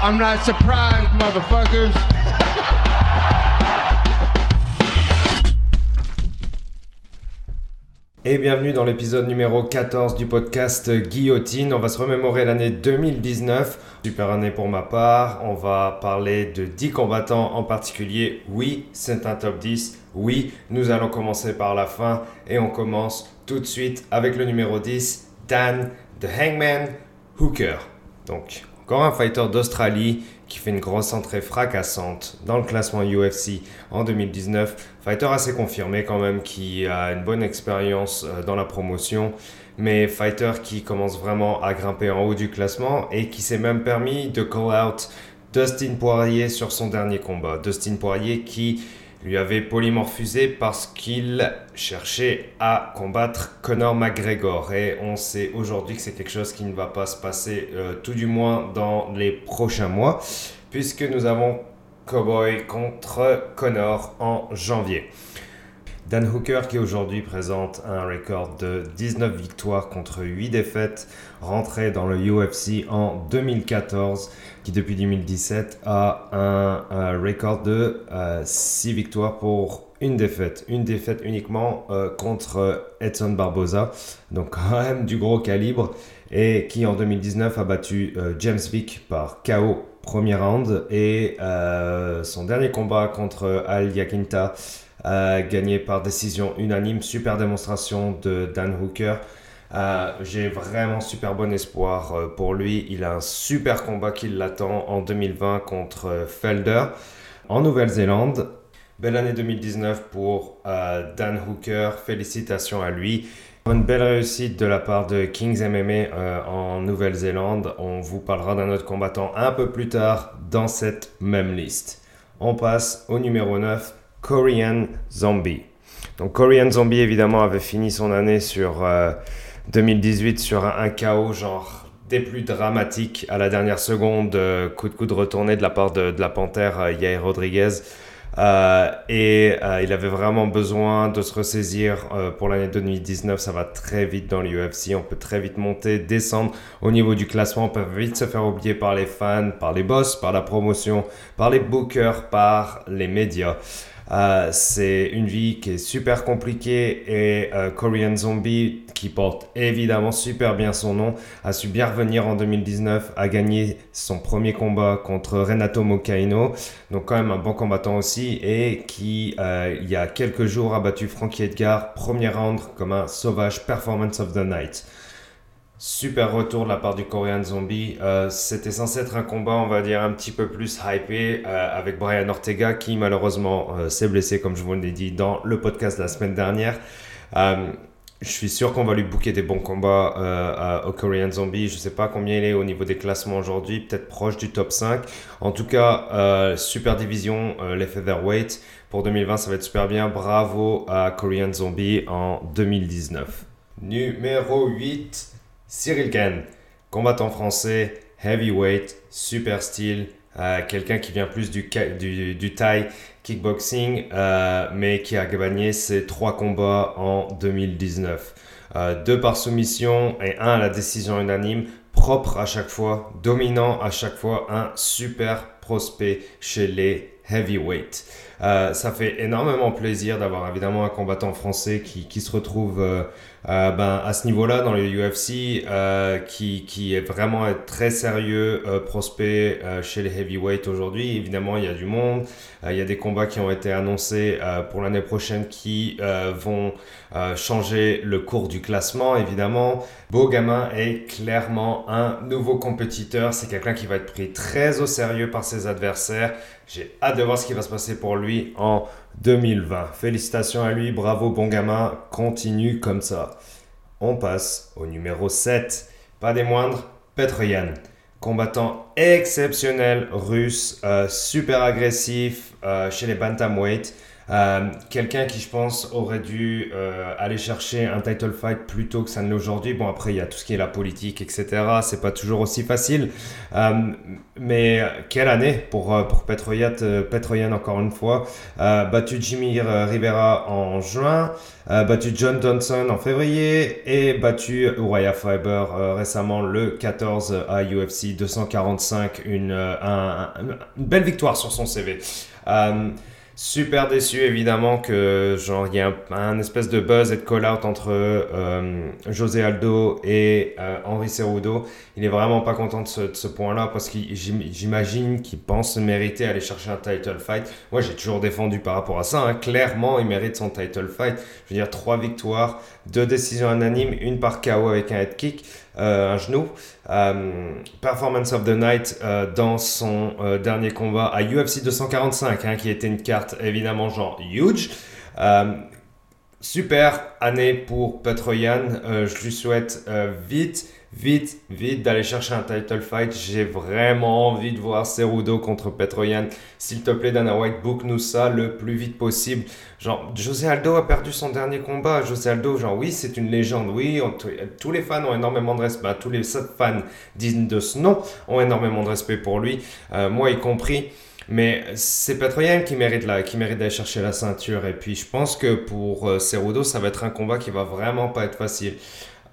I'm not surprised, motherfuckers. Et bienvenue dans l'épisode numéro 14 du podcast Guillotine. On va se remémorer l'année 2019. Super année pour ma part. On va parler de 10 combattants en particulier. Oui, c'est un top 10. Oui, nous allons commencer par la fin. Et on commence tout de suite avec le numéro 10, Dan The Hangman Hooker. Donc, encore un fighter d'Australie qui fait une grosse entrée fracassante dans le classement UFC en 2019. Fighter assez confirmé quand même, qui a une bonne expérience euh, dans la promotion, mais fighter qui commence vraiment à grimper en haut du classement et qui s'est même permis de call out Dustin Poirier sur son dernier combat. Dustin Poirier qui lui avait polymorphusé parce qu'il cherchait à combattre Conor McGregor. Et on sait aujourd'hui que c'est quelque chose qui ne va pas se passer, euh, tout du moins dans les prochains mois, puisque nous avons Cowboy contre Conor en janvier. Dan Hooker qui aujourd'hui présente un record de 19 victoires contre 8 défaites, rentré dans le UFC en 2014, qui depuis 2017 a un, record de 6 euh, victoires pour une défaite. Une défaite uniquement euh, contre Edson Barboza, donc quand même du gros calibre, et qui en 2019 a battu euh, James Vick par KO premier round, et son dernier combat contre Al Yakinta gagné par décision unanime. Super démonstration de Dan Hooker. Euh, j'ai vraiment super bon espoir euh, pour lui. Il a un super combat qui l'attend en 2020 contre euh, Felder en Nouvelle-Zélande. Belle année 2019 pour Dan Hooker. Félicitations à lui. Une belle réussite de la part de Kings MMA en Nouvelle-Zélande. On vous parlera d'un autre combattant un peu plus tard dans cette même liste. On passe au numéro 9, Korean Zombie. Donc Korean Zombie évidemment avait fini son année sur 2018 euh, sur un, chaos genre des plus dramatiques à la dernière seconde, euh, coup de coup de retourné de la part de, la panthère euh, Yair Rodriguez. et il avait vraiment besoin de se ressaisir pour l'année 2019. Ça va très vite dans l'UFC. On peut très vite monter, descendre au niveau du classement. On peut vite se faire oublier par les fans, par les boss, par la promotion, par les bookers, par les médias. Euh, c'est une vie qui est super compliquée et euh, Korean Zombie, qui porte évidemment super bien son nom, a su bien revenir en 2019, a gagné son premier combat contre Renato Mocaino, donc quand même un bon combattant aussi, et qui euh, il y a quelques jours a battu Frankie Edgar, premier round comme un sauvage performance of the night. Super retour de la part du Korean Zombie. Euh, c'était censé être un combat, on va dire, un petit peu plus hypé euh, avec Brian Ortega qui malheureusement euh, s'est blessé, comme je vous l'ai dit dans le podcast de la semaine dernière. je suis sûr qu'on va lui booker des bons combats au Korean Zombie. Je ne sais pas combien il est au niveau des classements aujourd'hui, peut-être proche du top 5. En tout cas, super division, les featherweight. Pour 2020, ça va être super bien. Bravo à Korean Zombie en 2019. Numéro 8. Cyril Ken, combattant français, heavyweight, super style, euh, quelqu'un qui vient plus du, du, Thai kickboxing, euh, mais qui a gagné ses trois combats en 2019. Euh, deux par soumission et un à la décision unanime, propre à chaque fois, dominant à chaque fois, un super prospect chez les heavyweight. ça fait énormément plaisir d'avoir évidemment un combattant français qui, qui se retrouve euh, ben, à ce niveau-là, dans le UFC, euh, qui, qui, est vraiment très sérieux, euh, prospect chez les heavyweights aujourd'hui. Évidemment, il y a du monde. il y a des combats qui ont été annoncés pour l'année prochaine qui vont changer le cours du classement, évidemment. Beau gamin est clairement un nouveau compétiteur. C'est quelqu'un qui va être pris très au sérieux par ses adversaires. J'ai hâte de voir ce qui va se passer pour lui en 2020. Félicitations à lui, bravo bon gamin, continue comme ça. On passe au numéro 7, pas des moindres, Petroyan. Combattant exceptionnel russe, euh, super agressif euh, chez les bantamweight. Euh, quelqu'un qui, je pense, aurait dû euh, aller chercher un title fight plus tôt que ça ne l'est aujourd'hui. Bon, après, il y a tout ce qui est la politique, etc. C'est pas toujours aussi facile. Euh, mais quelle année pour, pour Petroyan, Petroyan, encore une fois? battu Jimmy Rivera en juin. battu John Johnson en février. Et battu Uriah Fiber récemment le 14 à UFC 245. Une, une belle victoire sur son CV. Super déçu évidemment que genre il y a un, espèce de buzz et de call out entre euh, José Aldo et euh, Henri Cerudo. Il est vraiment pas content de ce, point-là parce que j'imagine qu'il pense mériter aller chercher un title fight. Moi j'ai toujours défendu par rapport à ça. Hein. Clairement il mérite son title fight. Je veux dire trois victoires, deux décisions unanimes, une par KO avec un head kick. Euh, un genou. Euh, performance of the Night euh, dans son dernier combat à UFC 245, hein, qui était une carte évidemment genre huge. super année pour Petroyan. je lui souhaite vite vite, vite d'aller chercher un title fight. J'ai vraiment envie de voir Cerudo contre Petroyan. S'il te plaît, Dana White, book nous ça le plus vite possible. Genre, José Aldo a perdu son dernier combat. José Aldo, genre, oui, c'est une légende. Oui, tous les fans ont énormément de respect. tous les fans disent de ce nom ont énormément de respect pour lui, euh, moi y compris. Mais c'est Petroyan qui mérite, la, qui mérite d'aller chercher la ceinture. Et puis je pense que pour euh, Cerudo, ça va être un combat qui va vraiment pas être facile.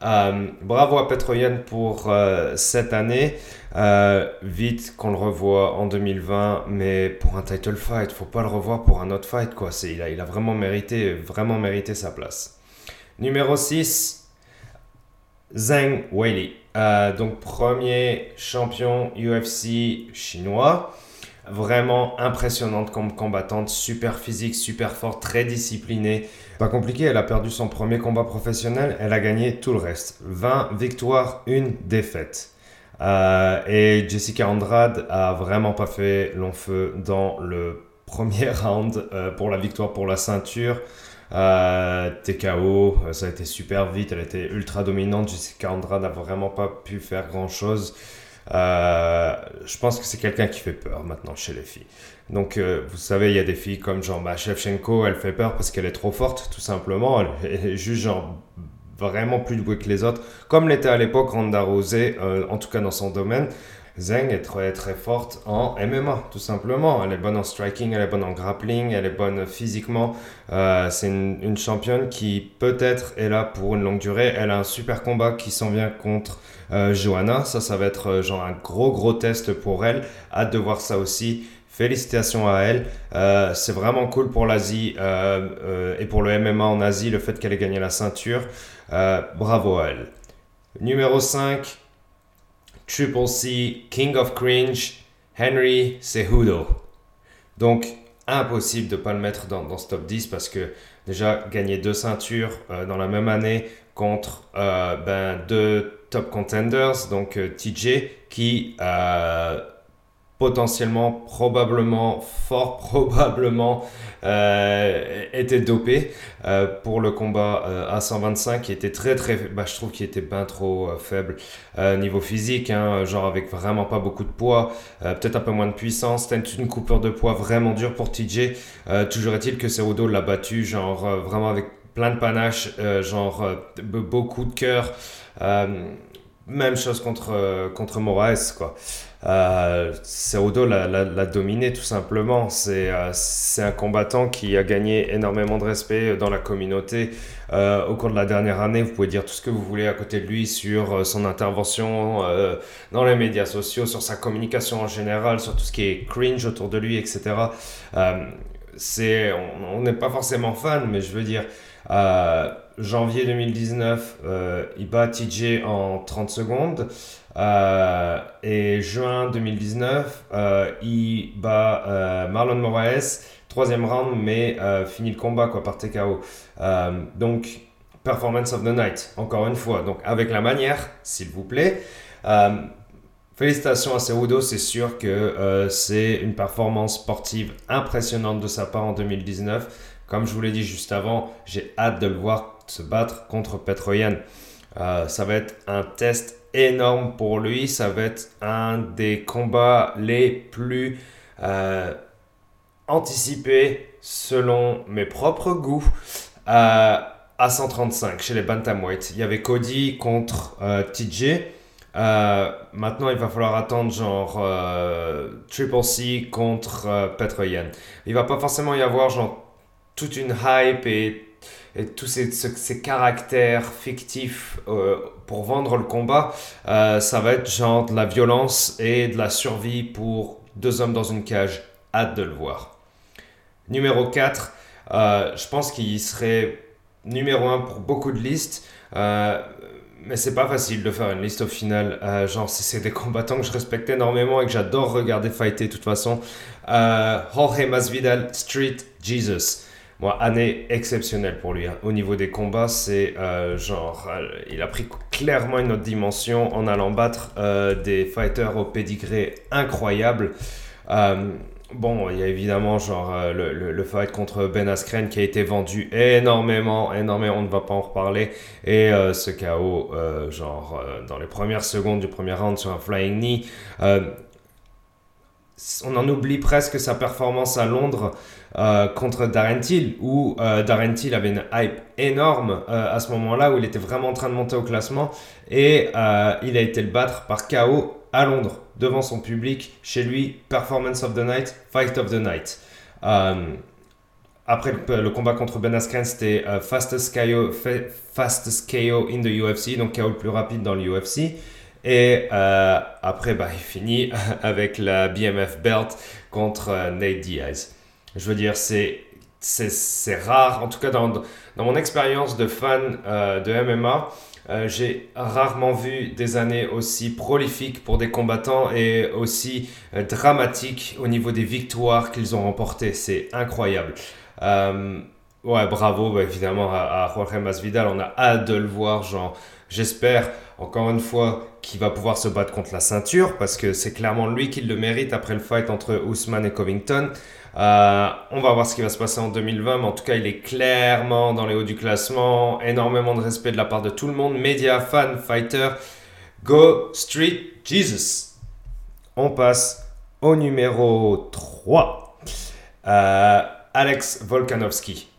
Euh, bravo à Petroyan pour euh, cette année. Euh, vite qu'on le revoit en 2020, mais pour un title fight, faut pas le revoir pour un autre fight. Quoi. Il, a, il a vraiment mérité, vraiment mérité sa place. Numéro 6, Zhang Weili. donc premier champion UFC chinois vraiment impressionnante comme combattante, super physique, super forte, très disciplinée. Pas compliqué, elle a perdu son premier combat professionnel, elle a gagné tout le reste. 20 victoires, une défaite. Euh, et Jessica Andrade a vraiment pas fait long feu dans le premier round euh, pour la victoire pour la ceinture. Euh, TKO, ça a été super vite, elle était ultra dominante. Jessica Andrade n'a vraiment pas pu faire grand chose. Euh, je pense que c'est quelqu'un qui fait peur maintenant chez les filles. Donc, euh, vous savez, il y a des filles comme genre bah, Shevchenko, elle fait peur parce qu'elle est trop forte, tout simplement. Elle est juste genre vraiment plus douée que les autres, comme l'était à l'époque Ronda Rousey, euh, en tout cas dans son domaine. Zeng est très très forte en MMA, tout simplement. Elle est bonne en striking, elle est bonne en grappling, elle est bonne physiquement. Euh, c'est une, championne qui peut-être est là pour une longue durée. Elle a un super combat qui s'en vient contre euh, Johanna. Ça, ça va être euh, genre un gros gros test pour elle. Hâte de voir ça aussi. Félicitations à elle. Euh, c'est vraiment cool pour l'Asie et pour le MMA en Asie, le fait qu'elle ait gagné la ceinture. bravo à elle. Numéro 5, Triple C, King of Cringe, Henry Cejudo. Donc, impossible de ne pas le mettre dans, dans, ce top 10 parce que déjà, gagner deux ceintures dans la même année contre ben, deux top contenders, donc euh, TJ, qui euh, potentiellement, probablement, fort probablement euh, était dopé pour le combat à 125 qui était très très bah, je trouve qu'il était bien trop faible niveau physique hein, genre avec vraiment pas beaucoup de poids peut-être un peu moins de puissance c'était une coupure de poids vraiment dure pour TJ toujours est-il que Cerudo l'a battu genre vraiment avec plein de panache genre beaucoup de cœur même chose contre, euh, contre Moraes, quoi. Euh, l'a dominé tout simplement. Euh, c'est un combattant qui a gagné énormément de respect dans la communauté euh, au cours de la dernière année. Vous pouvez dire tout ce que vous voulez à côté de lui sur son intervention dans les médias sociaux, sur sa communication en général, sur tout ce qui est cringe autour de lui, etc. c'est on n'est pas forcément fan, mais je veux dire janvier 2019, euh, il bat TJ en 30 secondes. Euh, et juin 2019, euh, il bat Marlon Moraes, troisième round, mais finit le combat quoi, par TKO. donc, performance of the night, encore une fois. Donc, avec la manière, s'il vous plaît. Félicitations à Cerudo, c'est sûr que c'est une performance sportive impressionnante de sa part en 2019. Comme je vous l'ai dit juste avant, j'ai hâte de le voir se battre contre Petroyan. Euh, ça va être un test énorme pour lui. Ça va être un des combats les plus euh, anticipés selon mes propres goûts, à, à 135 chez les Bantamweight. Il y avait Cody contre euh, TJ. Euh, maintenant, il va falloir attendre genre euh, Triple C contre euh, Petroyan. Il va pas forcément y avoir genre toute une hype et, tous ces, ce- ces caractères fictifs euh, pour vendre le combat. Euh, ça va être genre de la violence et de la survie pour deux hommes dans une cage. Hâte de le voir. Numéro 4, euh, je pense qu'il serait numéro 1 pour beaucoup de listes. Mais c'est pas facile de faire une liste au final. Genre, c'est- des combattants que je respecte énormément et que j'adore regarder fighter de toute façon. Jorge Masvidal, Street Jesus. Moi, année exceptionnelle pour lui. hein. Au niveau des combats, c'est euh, genre, euh, il a pris clairement une autre dimension en allant battre euh, des fighters au pédigré incroyable. Bon, il y a évidemment genre le, fight contre Ben Askren qui a été vendu énormément, énormément. On ne va pas en reparler. Et ce KO, genre dans les premières secondes du premier round sur un flying knee. On en oublie presque sa performance à Londres euh, contre Darren Till, où euh, Darren Till avait une hype énorme euh, à ce moment-là, où il était vraiment en train de monter au classement, et il a été le battre par KO à Londres, devant son public, chez lui, Performance of the Night, Fight of the Night. Après le, combat contre Ben Askren, c'était fastest, KO, fa- fastest KO in the UFC, donc KO le plus rapide dans l'UFC. Et euh, après, bah, il finit avec la BMF belt contre euh, Nate Diaz. Je veux dire, c'est c'est rare, en tout cas dans, dans mon expérience de fan euh, de MMA, j'ai rarement vu des années aussi prolifiques pour des combattants et aussi dramatiques au niveau des victoires qu'ils ont remportées. C'est incroyable. Ouais, bravo bah, évidemment à, à Jorge Masvidal. On a hâte de le voir. Genre, j'espère encore une fois qu'il va pouvoir se battre contre la ceinture parce que c'est clairement lui qui le mérite après le fight entre Ousmane et Covington. Euh, on va voir ce qui va se passer en 2020, mais en tout cas, il est clairement dans les hauts du classement. Énormément de respect de la part de tout le monde. Média, fans, fighter. Go Street Jesus. On passe au numéro 3. Euh, Alex Volkanovski.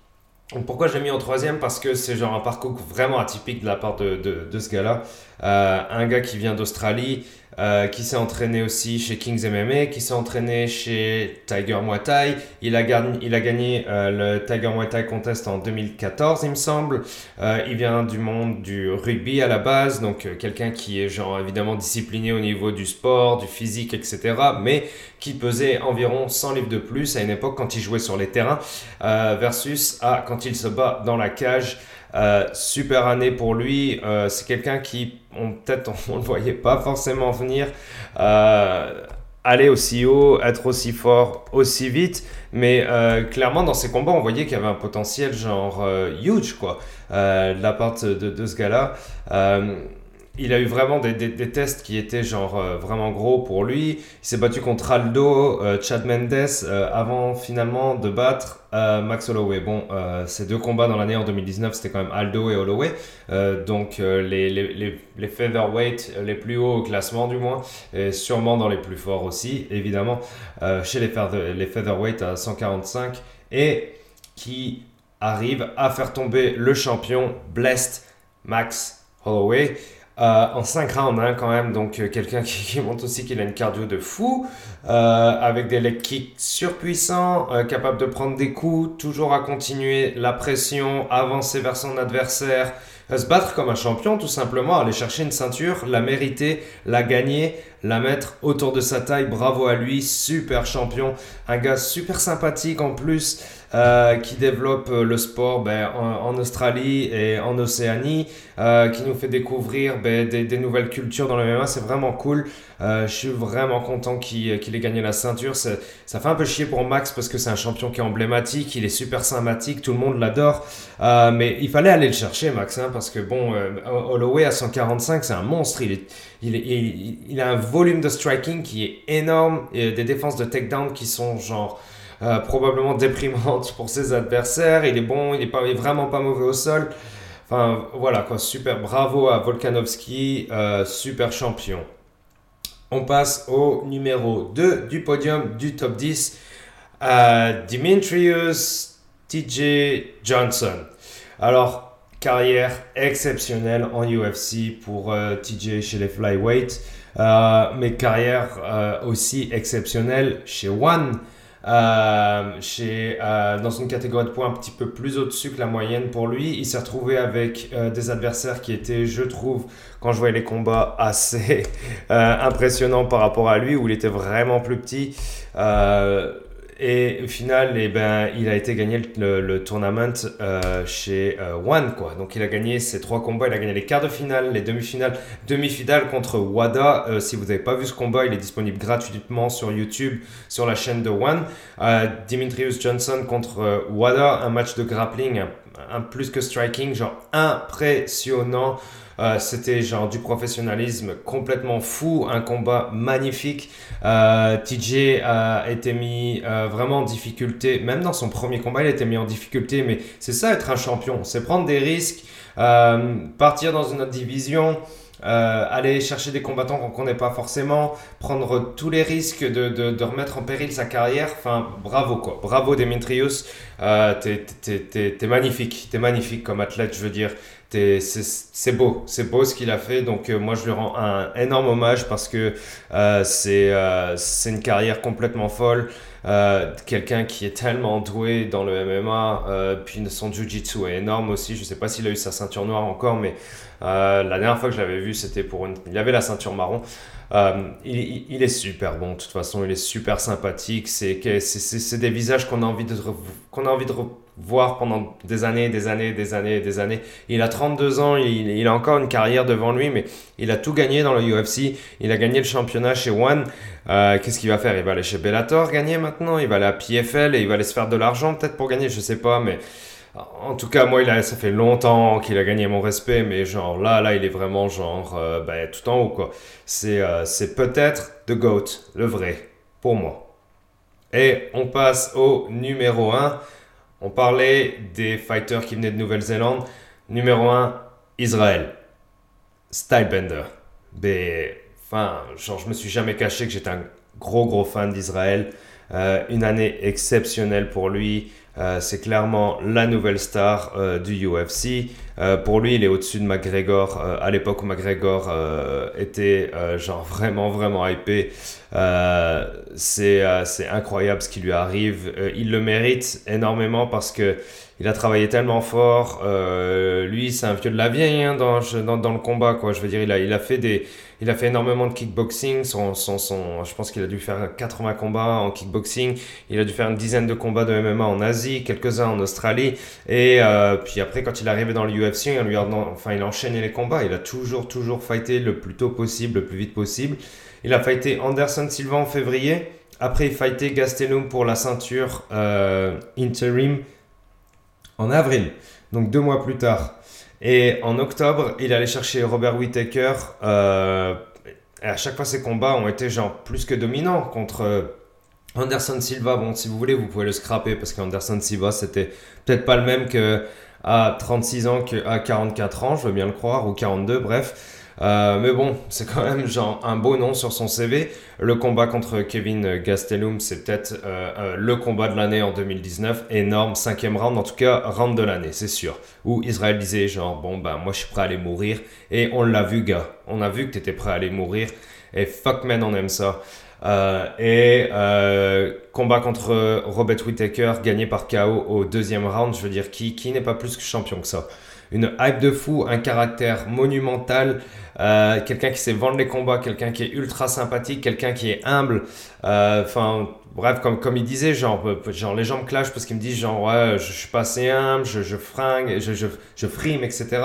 Pourquoi j'ai mis en troisième? Parce que c'est genre un parcours vraiment atypique de la part de, de, de ce gars-là. Euh, un gars qui vient d'Australie, euh, qui s'est entraîné aussi chez Kings MMA, qui s'est entraîné chez Tiger Muay Thai. Il a gagné, il a gagné euh, le Tiger Muay Thai Contest en 2014, il me semble. Euh, il vient du monde du rugby à la base, donc euh, quelqu'un qui est genre évidemment discipliné au niveau du sport, du physique, etc. Mais qui pesait environ 100 livres de plus à une époque quand il jouait sur les terrains euh, versus à quand il se bat dans la cage. Euh, super année pour lui. Euh, c'est quelqu'un qui, peut-être, on ne le voyait pas forcément venir. Euh, aller aussi haut, être aussi fort, aussi vite. Mais clairement, dans ses combats, on voyait qu'il y avait un potentiel genre huge, quoi, de la part de, de ce gars-là. Il a eu vraiment des, tests qui étaient genre euh, vraiment gros pour lui. Il s'est battu contre Aldo, euh, Chad Mendes, euh, avant finalement de battre Max Holloway. Bon, ces deux combats dans l'année en 2019, c'était quand même Aldo et Holloway. Donc les, les, les, featherweight les plus hauts au classement du moins, et sûrement dans les plus forts aussi, évidemment, chez les, feather, les featherweight à 145. Et qui arrive à faire tomber le champion Blessed Max Holloway. Euh, en 5 rounds hein, quand même, donc euh, quelqu'un qui, qui, montre aussi qu'il a une cardio de fou, euh, avec des leg kicks surpuissants, euh, capable de prendre des coups, toujours à continuer la pression, avancer vers son adversaire, se battre comme un champion tout simplement, aller chercher une ceinture, la mériter, la gagner, la mettre autour de sa taille, bravo à lui, super champion, un gars super sympathique en plus, euh, qui développe le sport ben, en, Australie et en Océanie, euh, qui nous fait découvrir ben, des, nouvelles cultures dans le MMA. C'est vraiment cool. Euh, je suis vraiment content qu'il qu ait gagné la ceinture. Ça fait un peu chier pour Max parce que c'est un champion qui est emblématique, il est super sympathique, tout le monde l'adore. Euh, mais il fallait aller le chercher, Max, hein, parce que bon, euh, Holloway à 145, c'est un monstre. Il, est, il, a un volume de striking qui est énorme et des défenses de takedown qui sont genre. Euh, probablement déprimante pour ses adversaires. Il est bon, il est, pas, il est vraiment pas mauvais au sol. Enfin voilà quoi, super bravo à Volkanovski, euh, super champion. On passe au numéro 2 du podium du top 10. Dimitrius TJ Johnson. Alors, carrière exceptionnelle en UFC pour TJ chez les flyweight, mais carrière aussi exceptionnelle chez One. Euh, chez, euh, dans une catégorie de points un petit peu plus au-dessus que la moyenne pour lui. Il s'est retrouvé avec euh, des adversaires qui étaient, je trouve, quand je voyais les combats, assez impressionnants par rapport à lui, où il était vraiment plus petit. Et au final, eh ben, il a été gagné le, le, tournament euh, chez euh, One. Quoi. Donc il a gagné ses trois combats. Il a gagné les quarts de finale, les demi-finales. Demi-finale contre Wada. Euh, si vous n'avez pas vu ce combat, il est disponible gratuitement sur YouTube, sur la chaîne de One. Dimitrius Johnson contre Wada. Un match de grappling, un plus que striking, genre impressionnant. Euh, c'était genre du professionnalisme complètement fou, un combat magnifique. Euh, TJ a été mis euh, vraiment en difficulté, même dans son premier combat, il a été mis en difficulté, mais c'est ça être un champion, c'est prendre des risques, partir dans une autre division. aller chercher des combattants qu'on connaît pas forcément, prendre tous les risques de, de, de, remettre en péril sa carrière. Enfin, bravo quoi. Bravo Demetrius. Euh, t'es magnifique. T'es magnifique comme athlète, je veux dire c'est beau, c'est beau ce qu'il a fait. Donc euh, moi je lui rends un énorme hommage parce que euh, euh, c'est une carrière complètement folle. Quelqu'un qui est tellement doué dans le MMA, puis son jiu-jitsu est énorme aussi. Je sais pas s'il a eu sa ceinture noire encore, mais la dernière fois que je l'avais vu, c'était pour une. Il avait la ceinture marron. il, il, est super bon, de toute façon, il est super sympathique. C'est des visages qu'on a envie de qu'on a envie de voir pendant des années, des années, des années, des années. Il a 32 ans, il, a encore une carrière devant lui, mais il a tout gagné dans le UFC. Il a gagné le championnat chez One. Euh, qu'est-ce qu'il va faire? Il va aller chez Bellator gagner maintenant? Il va aller à PFL et il va aller se faire de l'argent peut-être pour gagner, je sais pas, mais en tout cas, moi, il a, ça fait longtemps qu'il a gagné mon respect, mais genre là, là, il est vraiment genre euh, ben, tout en haut, quoi. C'est euh, c'est peut-être The GOAT, le vrai, pour moi. Et on passe au numéro 1. On parlait des fighters qui venaient de Nouvelle-Zélande. Numéro 1, Israël. Stylebender. Mais, enfin, genre, je me suis jamais caché que j'étais un gros, gros fan d'Israël. Euh, une année exceptionnelle pour lui. Euh, c'est clairement la nouvelle star euh, du UFC. pour lui, il est au-dessus de McGregor. à l'époque où McGregor était genre vraiment, vraiment hypé. c'est incroyable ce qui lui arrive. il le mérite énormément parce que il a travaillé tellement fort. Euh, lui, c'est un vieux de la vieille hein, dans, dans, dans, le combat. Quoi. Je veux dire, il a, il a, fait, des, il a fait énormément de kickboxing. Son, son, son, je pense qu'il a dû faire 80 combats en kickboxing. Il a dû faire une dizaine de combats de MMA en Asie, quelques-uns en Australie. Et euh, puis après, quand il est arrivé dans l'UFC, lui a, enfin, il a enchaîné les combats. Il a toujours, toujours fighté le plus tôt possible, le plus vite possible. Il a fighté Anderson Silva en février. Après, il fighté Gastelum pour la ceinture euh, interim en avril, donc deux mois plus tard. Et en octobre, il allait chercher Robert Whittaker. Euh, à chaque fois, ses combats ont été genre plus que dominants contre euh, Anderson Silva. Bon, si vous voulez, vous pouvez le scraper parce qu'Anderson Silva, c'était peut-être pas le même que à 36 ans qu'à 44 ans, je veux bien le croire, ou 42, bref. Euh, mais bon, c'est quand même genre un beau nom sur son CV. Le combat contre Kevin Gastelum, c'est peut-être euh, euh, le combat de l'année en 2019. Énorme, cinquième round, en tout cas, round de l'année, c'est sûr. Où Israël disait genre, bon, ben moi je suis prêt à aller mourir. Et on l'a vu, gars. On a vu que tu étais prêt à aller mourir. Et fuck man, on aime ça. et combat contre Robert Whittaker, gagné par KO au deuxième round. Je veux dire, qui, qui n'est pas plus que champion que ça? Une hype de fou, un caractère monumental. Euh, quelqu'un qui sait vendre les combats, quelqu'un qui est ultra sympathique, quelqu'un qui est humble. Euh, enfin, bref, comme, comme il disait, genre, euh, genre les gens me clashent parce qu'ils me disent, genre, ouais, je, suis pas assez humble, je, fringue, je, je frime, etc.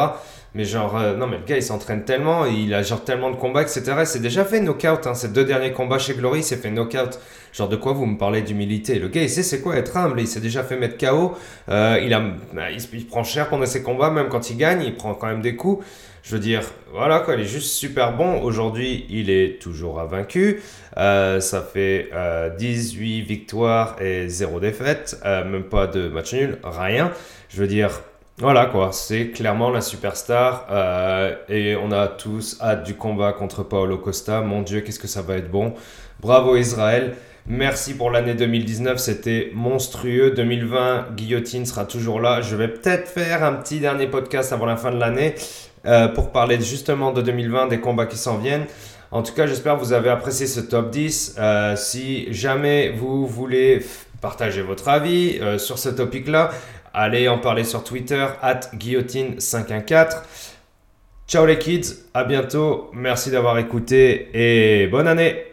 Mais genre, non, mais le gars, il s'entraîne tellement, il a genre tellement de combats, etc. C'est déjà fait knockout, hein. Ces deux derniers combats chez Glory, il s'est fait knockout. Genre, de quoi vous me parlez d'humilité? Le gars, il sait c'est quoi être humble. Il s'est déjà fait mettre KO. il, a, bah, il, il, prend cher pendant ses combats, même quand il gagne, il prend quand même des coups. Je veux dire, voilà quoi, il est juste super bon. Aujourd'hui, il est toujours invaincu. Euh, ça fait 18 euh, victoires et 0 défaite. Euh, même pas de match nul, rien. Je veux dire, voilà quoi, c'est clairement la superstar. et on a tous hâte du combat contre Paolo Costa. Mon Dieu, qu'est-ce que ça va être bon. Bravo Israël. Merci pour l'année 2019, c'était monstrueux. 2020, Guillotine sera toujours là. Je vais peut-être faire un petit dernier podcast avant la fin de l'année euh, pour parler justement de 2020, des combats qui s'en viennent. En tout cas, j'espère que vous avez apprécié ce top 10. Euh, si jamais vous voulez partager votre avis euh, sur ce topic-là, allez en parler sur Twitter, at guillotine514. Ciao les kids, à bientôt, merci d'avoir écouté et bonne année